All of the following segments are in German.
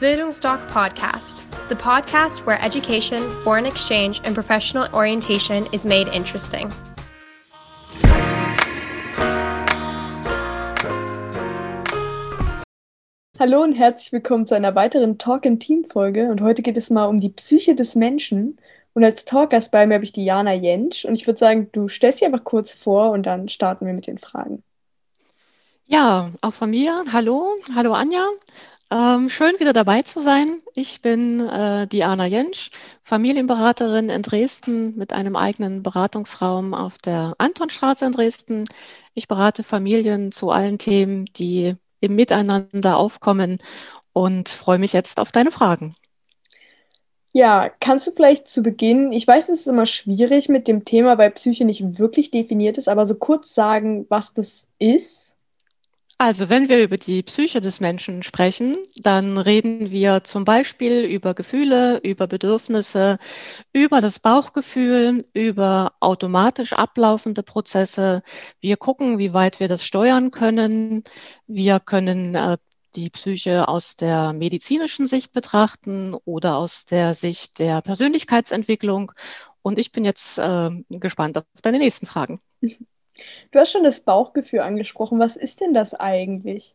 Bildungsdoc Podcast, the podcast where education, foreign exchange, and professional orientation is made interesting. Hallo und herzlich willkommen zu einer weiteren Talk in Team Folge. Und heute geht es mal um die Psyche des Menschen. Und als Talkgast bei mir habe ich die Jana Jentsch. Und ich würde sagen, du stellst dich einfach kurz vor und dann starten wir mit den Fragen. Ja, auch von mir. Hallo, hallo Anja. Ähm, schön wieder dabei zu sein. Ich bin äh, Diana Jentsch, Familienberaterin in Dresden mit einem eigenen Beratungsraum auf der Antonstraße in Dresden. Ich berate Familien zu allen Themen, die im Miteinander aufkommen und freue mich jetzt auf deine Fragen. Ja, kannst du vielleicht zu Beginn, ich weiß, es ist immer schwierig mit dem Thema, weil Psyche nicht wirklich definiert ist, aber so kurz sagen, was das ist? Also, wenn wir über die Psyche des Menschen sprechen, dann reden wir zum Beispiel über Gefühle, über Bedürfnisse, über das Bauchgefühl, über automatisch ablaufende Prozesse. Wir gucken, wie weit wir das steuern können. Wir können äh, die Psyche aus der medizinischen Sicht betrachten oder aus der Sicht der Persönlichkeitsentwicklung. Und ich bin jetzt äh, gespannt auf deine nächsten Fragen. Du hast schon das Bauchgefühl angesprochen. Was ist denn das eigentlich?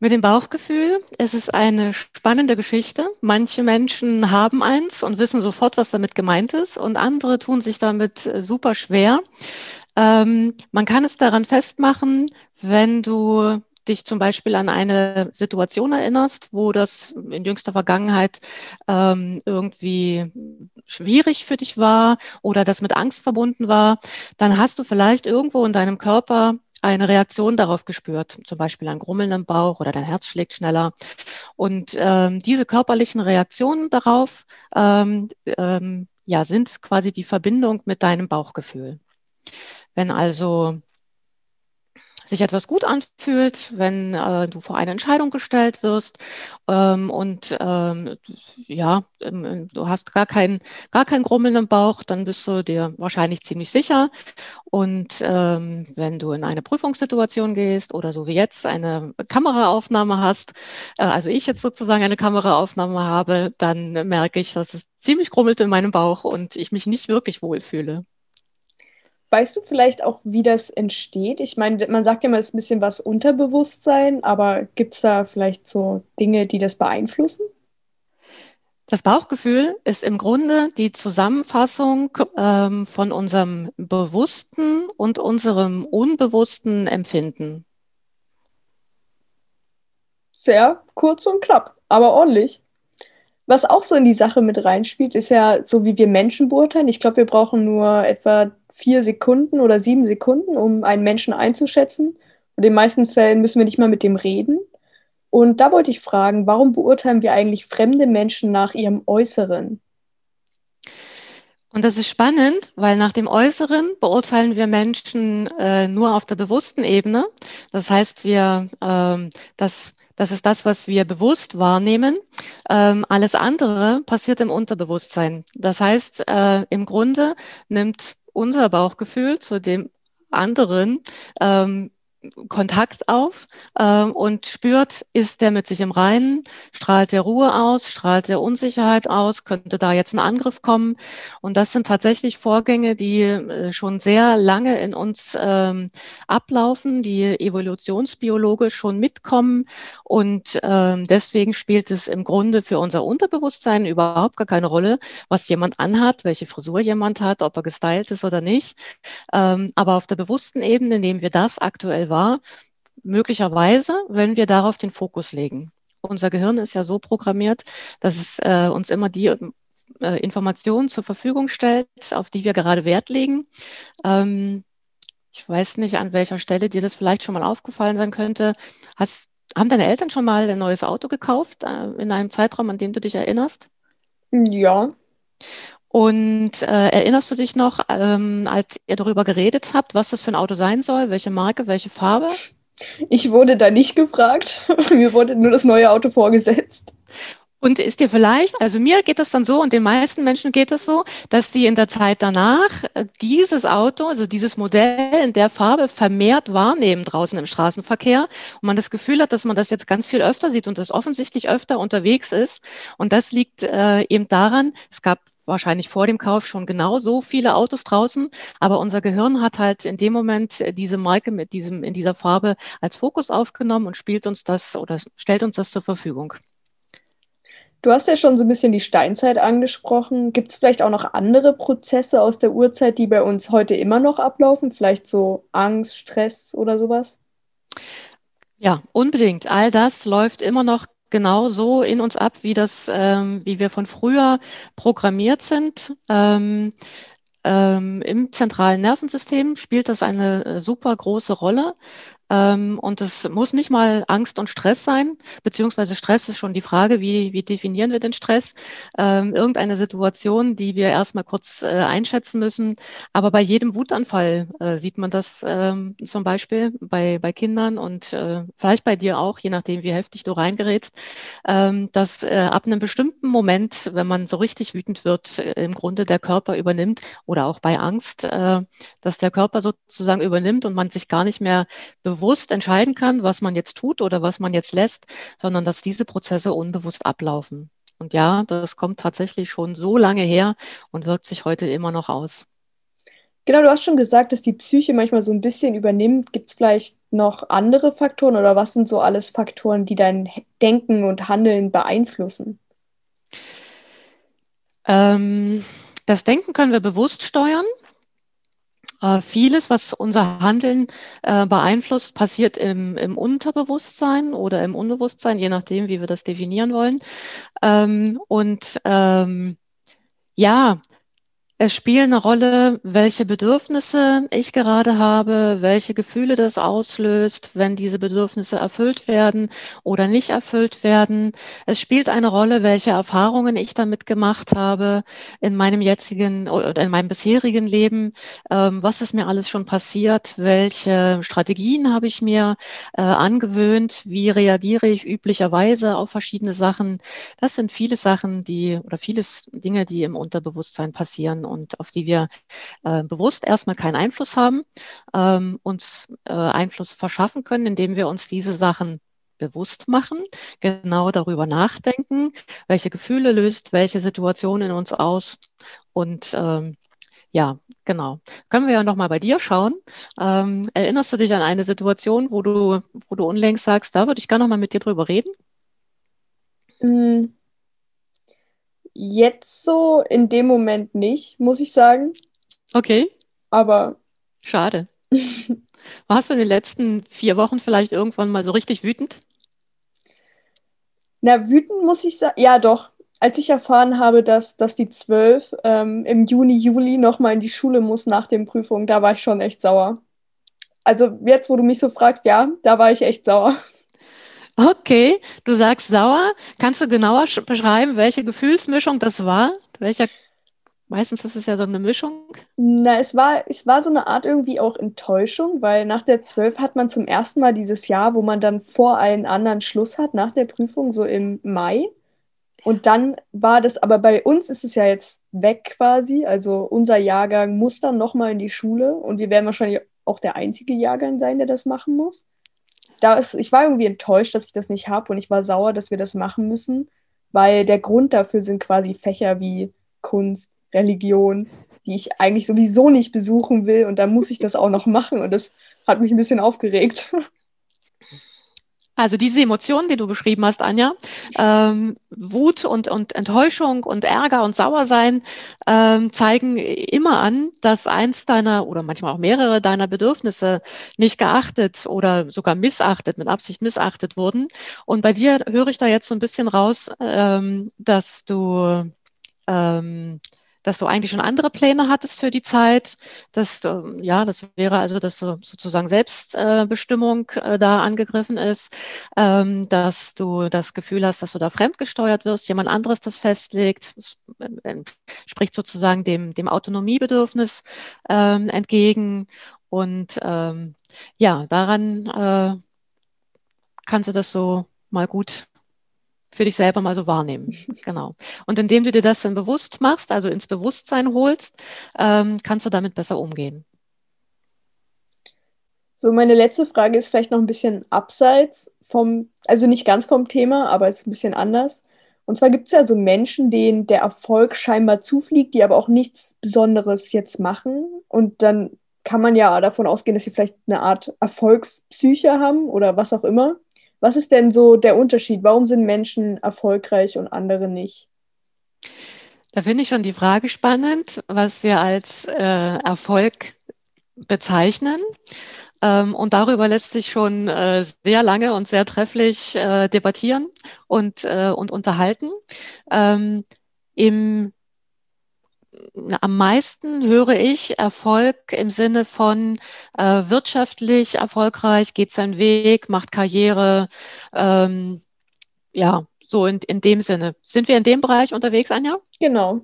Mit dem Bauchgefühl es ist eine spannende Geschichte. Manche Menschen haben eins und wissen sofort, was damit gemeint ist, und andere tun sich damit äh, super schwer. Ähm, man kann es daran festmachen, wenn du dich zum Beispiel an eine Situation erinnerst, wo das in jüngster Vergangenheit ähm, irgendwie schwierig für dich war oder das mit Angst verbunden war, dann hast du vielleicht irgendwo in deinem Körper eine Reaktion darauf gespürt, zum Beispiel ein Grummeln im Bauch oder dein Herz schlägt schneller. Und ähm, diese körperlichen Reaktionen darauf ähm, ähm, ja, sind quasi die Verbindung mit deinem Bauchgefühl. Wenn also sich etwas gut anfühlt, wenn äh, du vor eine Entscheidung gestellt wirst ähm, und ähm, ja, ähm, du hast gar kein, gar kein Grummeln im Bauch, dann bist du dir wahrscheinlich ziemlich sicher. Und ähm, wenn du in eine Prüfungssituation gehst oder so wie jetzt eine Kameraaufnahme hast, äh, also ich jetzt sozusagen eine Kameraaufnahme habe, dann merke ich, dass es ziemlich grummelt in meinem Bauch und ich mich nicht wirklich wohlfühle. Weißt du vielleicht auch, wie das entsteht? Ich meine, man sagt ja immer, es ist ein bisschen was Unterbewusstsein, aber gibt es da vielleicht so Dinge, die das beeinflussen? Das Bauchgefühl ist im Grunde die Zusammenfassung ähm, von unserem bewussten und unserem unbewussten Empfinden. Sehr kurz und knapp, aber ordentlich. Was auch so in die Sache mit reinspielt, ist ja so, wie wir Menschen beurteilen. Ich glaube, wir brauchen nur etwa vier Sekunden oder sieben Sekunden, um einen Menschen einzuschätzen. Und in den meisten Fällen müssen wir nicht mal mit dem reden. Und da wollte ich fragen, warum beurteilen wir eigentlich fremde Menschen nach ihrem Äußeren? Und das ist spannend, weil nach dem Äußeren beurteilen wir Menschen äh, nur auf der bewussten Ebene. Das heißt, wir, ähm, das, das ist das, was wir bewusst wahrnehmen. Ähm, alles andere passiert im Unterbewusstsein. Das heißt, äh, im Grunde nimmt unser Bauchgefühl zu dem anderen ähm, Kontakt auf ähm, und spürt, ist der mit sich im Reinen, strahlt der Ruhe aus, strahlt der Unsicherheit aus, könnte da jetzt ein Angriff kommen. Und das sind tatsächlich Vorgänge, die äh, schon sehr lange in uns ähm, ablaufen, die evolutionsbiologisch schon mitkommen. Und ähm, deswegen spielt es im Grunde für unser Unterbewusstsein überhaupt gar keine Rolle, was jemand anhat, welche Frisur jemand hat, ob er gestylt ist oder nicht. Ähm, aber auf der bewussten Ebene nehmen wir das aktuell war, möglicherweise, wenn wir darauf den Fokus legen. Unser Gehirn ist ja so programmiert, dass es äh, uns immer die äh, Informationen zur Verfügung stellt, auf die wir gerade Wert legen. Ähm, ich weiß nicht, an welcher Stelle dir das vielleicht schon mal aufgefallen sein könnte. Hast, haben deine Eltern schon mal ein neues Auto gekauft äh, in einem Zeitraum, an dem du dich erinnerst? Ja. Und äh, erinnerst du dich noch, ähm, als ihr darüber geredet habt, was das für ein Auto sein soll, welche Marke, welche Farbe? Ich wurde da nicht gefragt. Mir wurde nur das neue Auto vorgesetzt. Und ist dir vielleicht, also mir geht das dann so und den meisten Menschen geht das so, dass die in der Zeit danach äh, dieses Auto, also dieses Modell in der Farbe vermehrt wahrnehmen draußen im Straßenverkehr und man das Gefühl hat, dass man das jetzt ganz viel öfter sieht und das offensichtlich öfter unterwegs ist. Und das liegt äh, eben daran, es gab wahrscheinlich vor dem Kauf schon genau so viele Autos draußen, aber unser Gehirn hat halt in dem Moment diese Marke mit diesem, in dieser Farbe als Fokus aufgenommen und spielt uns das oder stellt uns das zur Verfügung. Du hast ja schon so ein bisschen die Steinzeit angesprochen. Gibt es vielleicht auch noch andere Prozesse aus der Urzeit, die bei uns heute immer noch ablaufen? Vielleicht so Angst, Stress oder sowas? Ja, unbedingt. All das läuft immer noch genau so in uns ab, wie das, ähm, wie wir von früher programmiert sind. Ähm, ähm, Im zentralen Nervensystem spielt das eine äh, super große Rolle. Ähm, und es muss nicht mal Angst und Stress sein, beziehungsweise Stress ist schon die Frage, wie, wie definieren wir den Stress? Ähm, irgendeine Situation, die wir erstmal kurz äh, einschätzen müssen. Aber bei jedem Wutanfall äh, sieht man das ähm, zum Beispiel bei, bei Kindern und äh, vielleicht bei dir auch, je nachdem, wie heftig du reingerätst, ähm, dass äh, ab einem bestimmten Moment, wenn man so richtig wütend wird, äh, im Grunde der Körper übernimmt oder auch bei Angst, äh, dass der Körper sozusagen übernimmt und man sich gar nicht mehr bewusst bewusst entscheiden kann, was man jetzt tut oder was man jetzt lässt, sondern dass diese Prozesse unbewusst ablaufen. Und ja, das kommt tatsächlich schon so lange her und wirkt sich heute immer noch aus. Genau, du hast schon gesagt, dass die Psyche manchmal so ein bisschen übernimmt. Gibt es vielleicht noch andere Faktoren oder was sind so alles Faktoren, die dein Denken und Handeln beeinflussen? Ähm, das Denken können wir bewusst steuern. Äh, vieles, was unser Handeln äh, beeinflusst, passiert im, im Unterbewusstsein oder im Unbewusstsein, je nachdem, wie wir das definieren wollen. Ähm, und ähm, ja, es spielen eine Rolle, welche Bedürfnisse ich gerade habe, welche Gefühle das auslöst, wenn diese Bedürfnisse erfüllt werden oder nicht erfüllt werden. Es spielt eine Rolle, welche Erfahrungen ich damit gemacht habe in meinem jetzigen oder in meinem bisherigen Leben. Ähm, was ist mir alles schon passiert? Welche Strategien habe ich mir äh, angewöhnt? Wie reagiere ich üblicherweise auf verschiedene Sachen? Das sind viele Sachen, die oder vieles Dinge, die im Unterbewusstsein passieren und auf die wir äh, bewusst erstmal keinen Einfluss haben, ähm, uns äh, Einfluss verschaffen können, indem wir uns diese Sachen bewusst machen, genau darüber nachdenken, welche Gefühle löst welche Situation in uns aus und ähm, ja, genau. Können wir ja nochmal bei dir schauen. Ähm, erinnerst du dich an eine Situation, wo du, wo du unlängst sagst, da würde ich gerne nochmal mit dir drüber reden? Mm, Jetzt so in dem Moment nicht, muss ich sagen. Okay. Aber. Schade. Warst du in den letzten vier Wochen vielleicht irgendwann mal so richtig wütend? Na, wütend muss ich sagen. Ja, doch. Als ich erfahren habe, dass, dass die zwölf ähm, im Juni, Juli nochmal in die Schule muss nach den Prüfungen, da war ich schon echt sauer. Also jetzt, wo du mich so fragst, ja, da war ich echt sauer. Okay, du sagst sauer. Kannst du genauer beschreiben, welche Gefühlsmischung das war? Welcher Meistens ist es ja so eine Mischung. Na, es war, es war so eine Art irgendwie auch Enttäuschung, weil nach der 12 hat man zum ersten Mal dieses Jahr, wo man dann vor allen anderen Schluss hat, nach der Prüfung, so im Mai. Und dann war das, aber bei uns ist es ja jetzt weg quasi. Also unser Jahrgang muss dann nochmal in die Schule und wir werden wahrscheinlich auch der einzige Jahrgang sein, der das machen muss da ist, ich war irgendwie enttäuscht, dass ich das nicht habe und ich war sauer, dass wir das machen müssen, weil der Grund dafür sind quasi Fächer wie Kunst, Religion, die ich eigentlich sowieso nicht besuchen will und da muss ich das auch noch machen und das hat mich ein bisschen aufgeregt. Also diese Emotionen, die du beschrieben hast, Anja, ähm, Wut und, und Enttäuschung und Ärger und Sauersein ähm, zeigen immer an, dass eins deiner oder manchmal auch mehrere deiner Bedürfnisse nicht geachtet oder sogar missachtet, mit Absicht missachtet wurden. Und bei dir höre ich da jetzt so ein bisschen raus, ähm, dass du ähm, dass du eigentlich schon andere Pläne hattest für die Zeit, dass du, ja, das wäre also, dass sozusagen Selbstbestimmung äh, da angegriffen ist, ähm, dass du das Gefühl hast, dass du da fremdgesteuert wirst, jemand anderes das festlegt, das spricht sozusagen dem, dem Autonomiebedürfnis ähm, entgegen. Und ähm, ja, daran äh, kannst du das so mal gut für dich selber mal so wahrnehmen. Genau. Und indem du dir das dann bewusst machst, also ins Bewusstsein holst, ähm, kannst du damit besser umgehen. So, meine letzte Frage ist vielleicht noch ein bisschen abseits vom, also nicht ganz vom Thema, aber es ist ein bisschen anders. Und zwar gibt es ja so Menschen, denen der Erfolg scheinbar zufliegt, die aber auch nichts Besonderes jetzt machen. Und dann kann man ja davon ausgehen, dass sie vielleicht eine Art Erfolgspsyche haben oder was auch immer. Was ist denn so der Unterschied? Warum sind Menschen erfolgreich und andere nicht? Da finde ich schon die Frage spannend, was wir als äh, Erfolg bezeichnen. Ähm, und darüber lässt sich schon äh, sehr lange und sehr trefflich äh, debattieren und, äh, und unterhalten. Ähm, Im am meisten höre ich Erfolg im Sinne von äh, wirtschaftlich erfolgreich, geht seinen Weg, macht Karriere. Ähm, ja, so in, in dem Sinne. Sind wir in dem Bereich unterwegs, Anja? Genau.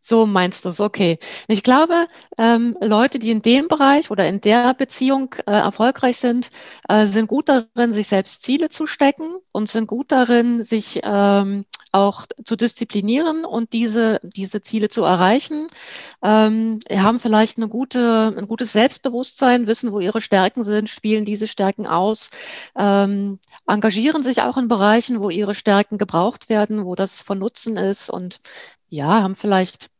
So meinst du es, okay. Ich glaube, ähm, Leute, die in dem Bereich oder in der Beziehung äh, erfolgreich sind, äh, sind gut darin, sich selbst Ziele zu stecken und sind gut darin, sich ähm, auch zu disziplinieren und diese, diese Ziele zu erreichen. Ähm, haben vielleicht eine gute, ein gutes Selbstbewusstsein, wissen, wo ihre Stärken sind, spielen diese Stärken aus, ähm, engagieren sich auch in Bereichen, wo ihre Stärken gebraucht werden, wo das von Nutzen ist und ja, haben vielleicht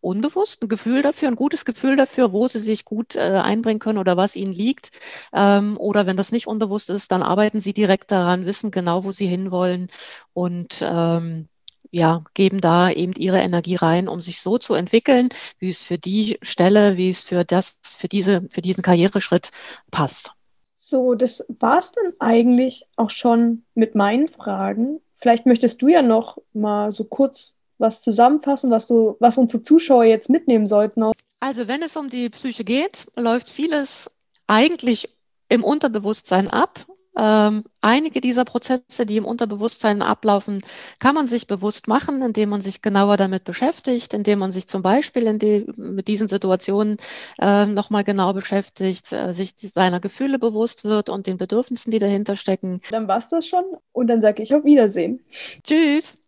unbewusst ein Gefühl dafür, ein gutes Gefühl dafür, wo sie sich gut äh, einbringen können oder was ihnen liegt. Ähm, oder wenn das nicht unbewusst ist, dann arbeiten sie direkt daran, wissen genau, wo sie hinwollen und ähm, ja, geben da eben ihre Energie rein, um sich so zu entwickeln, wie es für die Stelle, wie es für das, für diese, für diesen Karriereschritt passt. So, das war es dann eigentlich auch schon mit meinen Fragen. Vielleicht möchtest du ja noch mal so kurz was zusammenfassen, was, du, was unsere Zuschauer jetzt mitnehmen sollten? Also wenn es um die Psyche geht, läuft vieles eigentlich im Unterbewusstsein ab. Ähm, einige dieser Prozesse, die im Unterbewusstsein ablaufen, kann man sich bewusst machen, indem man sich genauer damit beschäftigt, indem man sich zum Beispiel die, mit diesen Situationen äh, nochmal genau beschäftigt, äh, sich seiner Gefühle bewusst wird und den Bedürfnissen, die dahinter stecken. Dann war es das schon und dann sage ich auf Wiedersehen. Tschüss.